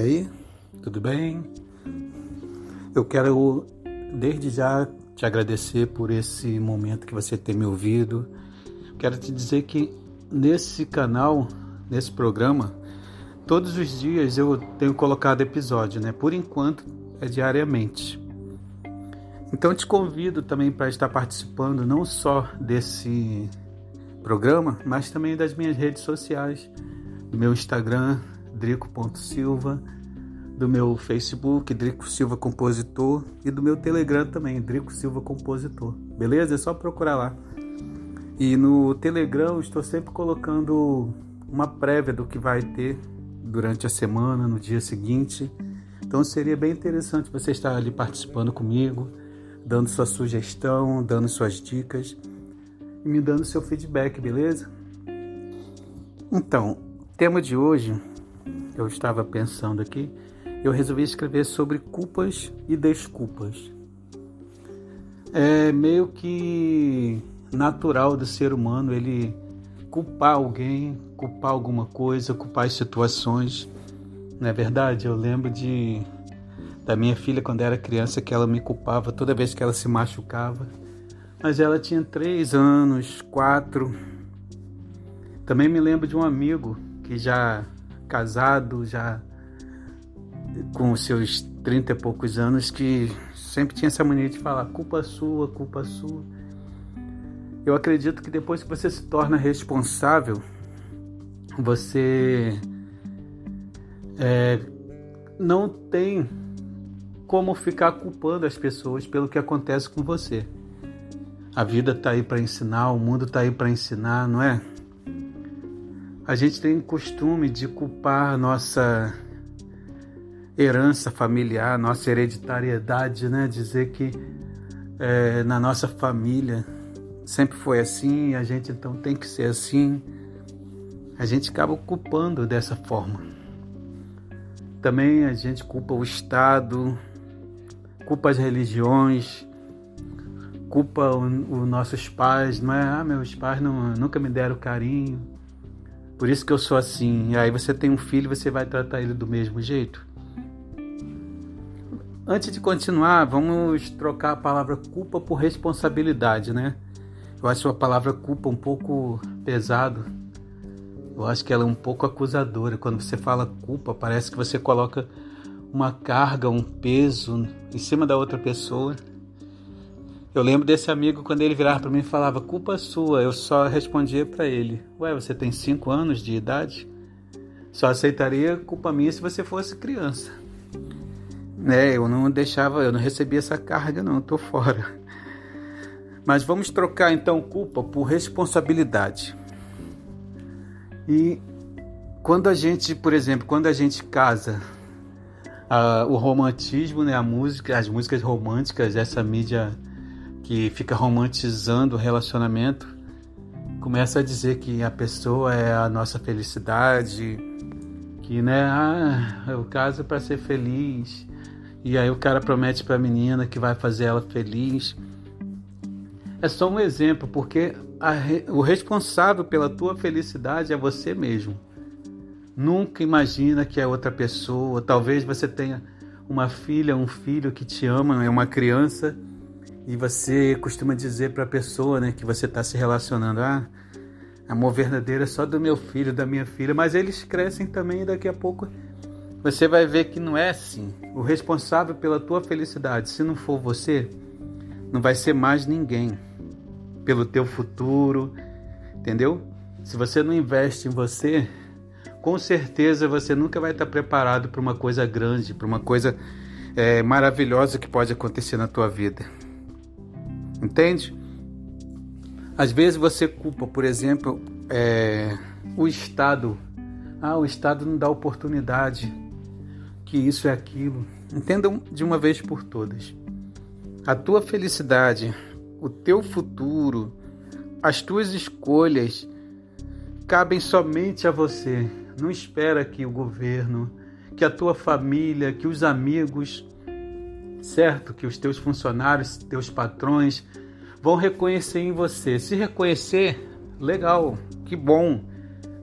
aí, tudo bem? Eu quero desde já te agradecer por esse momento que você tem me ouvido. Quero te dizer que nesse canal, nesse programa, todos os dias eu tenho colocado episódio, né? Por enquanto é diariamente. Então te convido também para estar participando não só desse programa, mas também das minhas redes sociais, do meu Instagram, drico.silva, do meu Facebook, Drico Silva Compositor, e do meu Telegram também, Drico Silva Compositor. Beleza? É só procurar lá. E no Telegram eu estou sempre colocando uma prévia do que vai ter durante a semana, no dia seguinte. Então seria bem interessante você estar ali participando comigo, dando sua sugestão, dando suas dicas e me dando seu feedback, beleza? Então, o tema de hoje eu estava pensando aqui, eu resolvi escrever sobre culpas e desculpas. É meio que natural do ser humano ele culpar alguém, culpar alguma coisa, culpar as situações. Não é verdade? Eu lembro de da minha filha quando era criança que ela me culpava toda vez que ela se machucava. Mas ela tinha três anos, quatro. Também me lembro de um amigo que já casado, já com seus trinta e poucos anos, que sempre tinha essa mania de falar culpa sua, culpa sua. Eu acredito que depois que você se torna responsável, você é, não tem como ficar culpando as pessoas pelo que acontece com você. A vida está aí para ensinar, o mundo está aí para ensinar, não é? A gente tem costume de culpar nossa herança familiar, nossa hereditariedade, né? Dizer que é, na nossa família sempre foi assim, a gente então tem que ser assim. A gente acaba culpando dessa forma. Também a gente culpa o Estado, culpa as religiões, culpa os nossos pais, não é? Ah, meus pais não, nunca me deram carinho. Por isso que eu sou assim. E aí você tem um filho, você vai tratar ele do mesmo jeito? Antes de continuar, vamos trocar a palavra culpa por responsabilidade, né? Eu acho a palavra culpa um pouco pesado. Eu acho que ela é um pouco acusadora. Quando você fala culpa, parece que você coloca uma carga, um peso em cima da outra pessoa. Eu lembro desse amigo quando ele virava para mim e falava: culpa sua. Eu só respondia para ele: Ué, você tem cinco anos de idade? Só aceitaria culpa minha se você fosse criança. Né? Eu não deixava, eu não recebia essa carga, não, tô fora. Mas vamos trocar então culpa por responsabilidade. E quando a gente, por exemplo, quando a gente casa, o romantismo, né, a música, as músicas românticas, essa mídia que fica romantizando o relacionamento, começa a dizer que a pessoa é a nossa felicidade, que né, ah, eu caso para ser feliz. E aí o cara promete para a menina que vai fazer ela feliz. É só um exemplo, porque a, o responsável pela tua felicidade é você mesmo. Nunca imagina que é outra pessoa. Talvez você tenha uma filha, um filho que te ama, é uma criança e você costuma dizer para a pessoa né, que você está se relacionando, ah, amor verdadeiro é só do meu filho, da minha filha, mas eles crescem também e daqui a pouco você vai ver que não é assim. O responsável pela tua felicidade, se não for você, não vai ser mais ninguém. Pelo teu futuro, entendeu? Se você não investe em você, com certeza você nunca vai estar preparado para uma coisa grande, para uma coisa é, maravilhosa que pode acontecer na tua vida. Entende? Às vezes você culpa, por exemplo, é, o Estado. Ah, o Estado não dá oportunidade, que isso é aquilo. Entendam de uma vez por todas. A tua felicidade, o teu futuro, as tuas escolhas cabem somente a você. Não espera que o governo, que a tua família, que os amigos certo? Que os teus funcionários, teus patrões vão reconhecer em você. Se reconhecer, legal, que bom,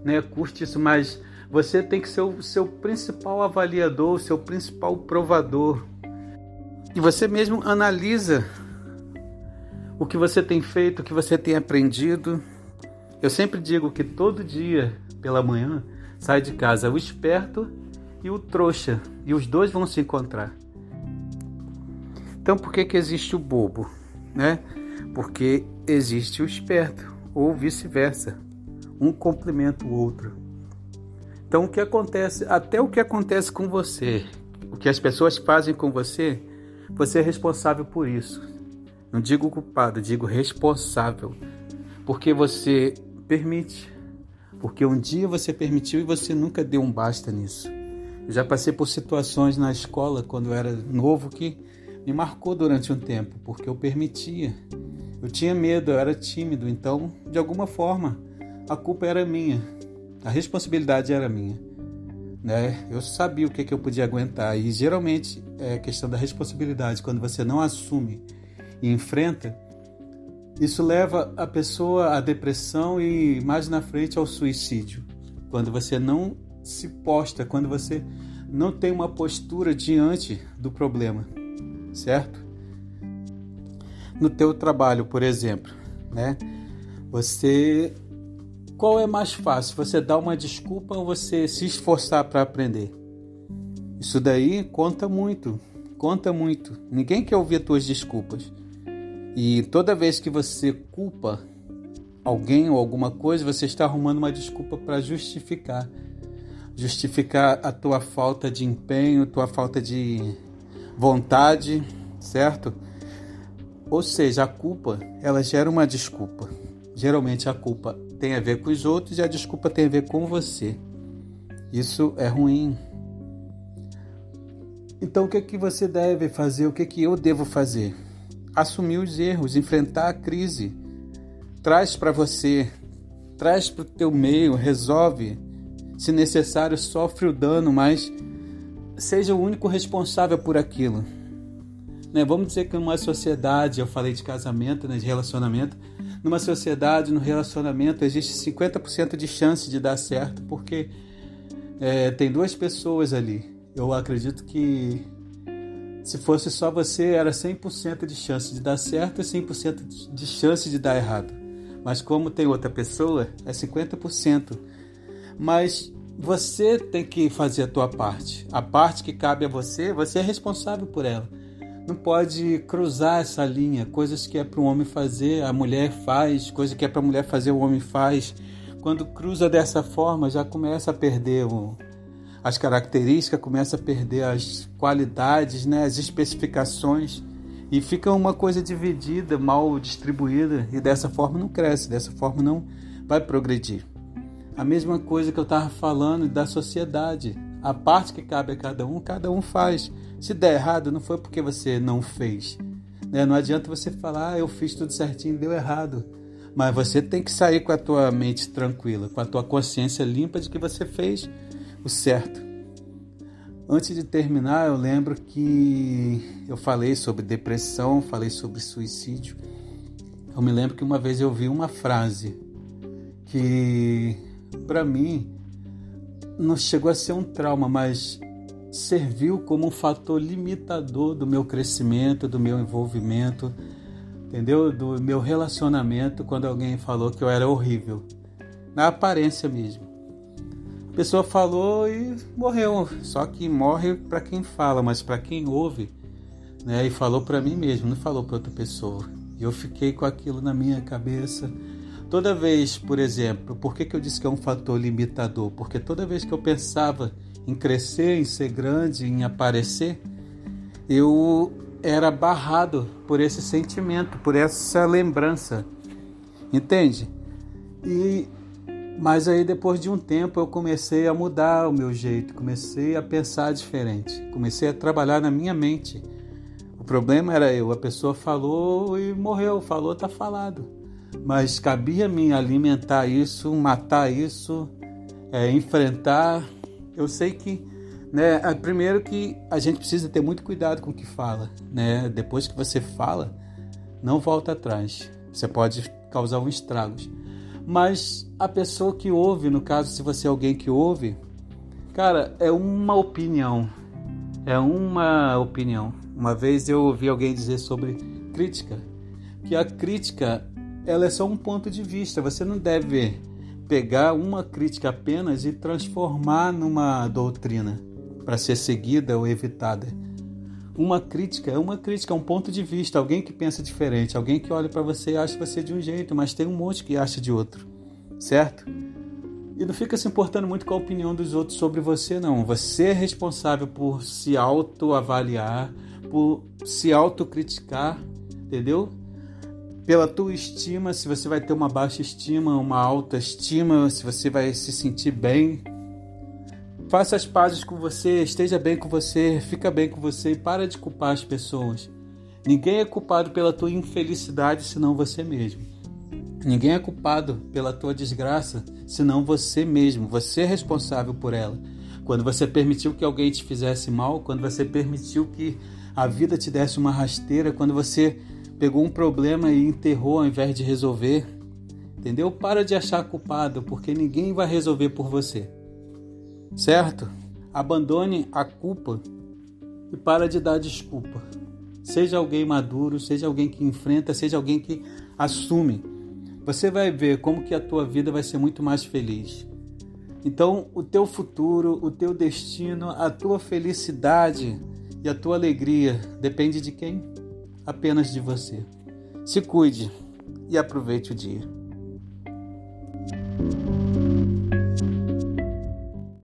né? Curte isso, mas Você tem que ser o seu principal avaliador, o seu principal provador. E você mesmo analisa o que você tem feito, o que você tem aprendido. Eu sempre digo que todo dia pela manhã sai de casa o esperto e o trouxa, e os dois vão se encontrar. Então por que, que existe o bobo? Né? Porque existe o esperto, ou vice-versa. Um complementa o outro. Então o que acontece, até o que acontece com você, o que as pessoas fazem com você, você é responsável por isso. Não digo culpado, digo responsável. Porque você permite. Porque um dia você permitiu e você nunca deu um basta nisso. Eu já passei por situações na escola quando eu era novo que me marcou durante um tempo, porque eu permitia. Eu tinha medo, eu era tímido, então, de alguma forma, a culpa era minha. A responsabilidade era minha. Né? Eu sabia o que, que eu podia aguentar e geralmente é questão da responsabilidade. Quando você não assume e enfrenta, isso leva a pessoa à depressão e mais na frente ao suicídio. Quando você não se posta, quando você não tem uma postura diante do problema, certo? No teu trabalho, por exemplo, né? Você qual é mais fácil? Você dar uma desculpa ou você se esforçar para aprender? Isso daí conta muito, conta muito. Ninguém quer ouvir tuas desculpas. E toda vez que você culpa alguém ou alguma coisa, você está arrumando uma desculpa para justificar. Justificar a tua falta de empenho, tua falta de vontade, certo? Ou seja, a culpa, ela gera uma desculpa. Geralmente a culpa tem a ver com os outros e a desculpa tem a ver com você. Isso é ruim. Então o que é que você deve fazer? O que é que eu devo fazer? Assumir os erros, enfrentar a crise. Traz para você, traz para o teu meio, resolve. Se necessário, sofre o dano, mas seja o único responsável por aquilo. Né? Vamos dizer que numa sociedade, eu falei de casamento, né, de relacionamento, numa sociedade, no relacionamento, existe 50% de chance de dar certo, porque é, tem duas pessoas ali. Eu acredito que se fosse só você, era 100% de chance de dar certo e 100% de chance de dar errado. Mas como tem outra pessoa, é 50%. Mas você tem que fazer a tua parte. A parte que cabe a você, você é responsável por ela não pode cruzar essa linha. Coisas que é para o homem fazer, a mulher faz, coisa que é para a mulher fazer, o homem faz. Quando cruza dessa forma, já começa a perder o, as características, começa a perder as qualidades, né, as especificações e fica uma coisa dividida, mal distribuída e dessa forma não cresce, dessa forma não vai progredir. A mesma coisa que eu estava falando da sociedade, a parte que cabe a cada um, cada um faz. Se der errado, não foi porque você não fez. Né? Não adianta você falar, ah, eu fiz tudo certinho, deu errado. Mas você tem que sair com a tua mente tranquila, com a tua consciência limpa de que você fez o certo. Antes de terminar, eu lembro que eu falei sobre depressão, falei sobre suicídio. Eu me lembro que uma vez eu vi uma frase que, para mim, não chegou a ser um trauma, mas serviu como um fator limitador do meu crescimento, do meu envolvimento, entendeu? Do meu relacionamento quando alguém falou que eu era horrível, na aparência mesmo. A pessoa falou e morreu, só que morre para quem fala, mas para quem ouve, né? E falou para mim mesmo, não falou para outra pessoa. E eu fiquei com aquilo na minha cabeça. Toda vez, por exemplo, por que, que eu disse que é um fator limitador? Porque toda vez que eu pensava em crescer, em ser grande, em aparecer, eu era barrado por esse sentimento, por essa lembrança. Entende? E mas aí depois de um tempo eu comecei a mudar o meu jeito, comecei a pensar diferente, comecei a trabalhar na minha mente. O problema era eu, a pessoa falou e morreu, falou, tá falado. Mas cabia a mim alimentar isso, matar isso, é, enfrentar eu sei que, né, primeiro que a gente precisa ter muito cuidado com o que fala, né? Depois que você fala, não volta atrás. Você pode causar um estragos. Mas a pessoa que ouve, no caso, se você é alguém que ouve, Cara, é uma opinião. É uma opinião. Uma vez eu ouvi alguém dizer sobre crítica, que a crítica ela é só um ponto de vista. Você não deve pegar uma crítica apenas e transformar numa doutrina para ser seguida ou evitada. Uma crítica é uma crítica, é um ponto de vista, alguém que pensa diferente, alguém que olha para você e acha você de um jeito, mas tem um monte que acha de outro, certo? E não fica se importando muito com a opinião dos outros sobre você, não. Você é responsável por se autoavaliar, por se autocriticar, entendeu? Pela tua estima, se você vai ter uma baixa estima, uma alta estima, se você vai se sentir bem. Faça as pazes com você, esteja bem com você, fica bem com você e para de culpar as pessoas. Ninguém é culpado pela tua infelicidade senão você mesmo. Ninguém é culpado pela tua desgraça senão você mesmo. Você é responsável por ela. Quando você permitiu que alguém te fizesse mal, quando você permitiu que a vida te desse uma rasteira, quando você pegou um problema e enterrou ao invés de resolver, entendeu? Para de achar culpado, porque ninguém vai resolver por você. Certo? Abandone a culpa e para de dar desculpa. Seja alguém maduro, seja alguém que enfrenta, seja alguém que assume você vai ver como que a tua vida vai ser muito mais feliz. Então, o teu futuro, o teu destino, a tua felicidade e a tua alegria depende de quem? Apenas de você. Se cuide e aproveite o dia.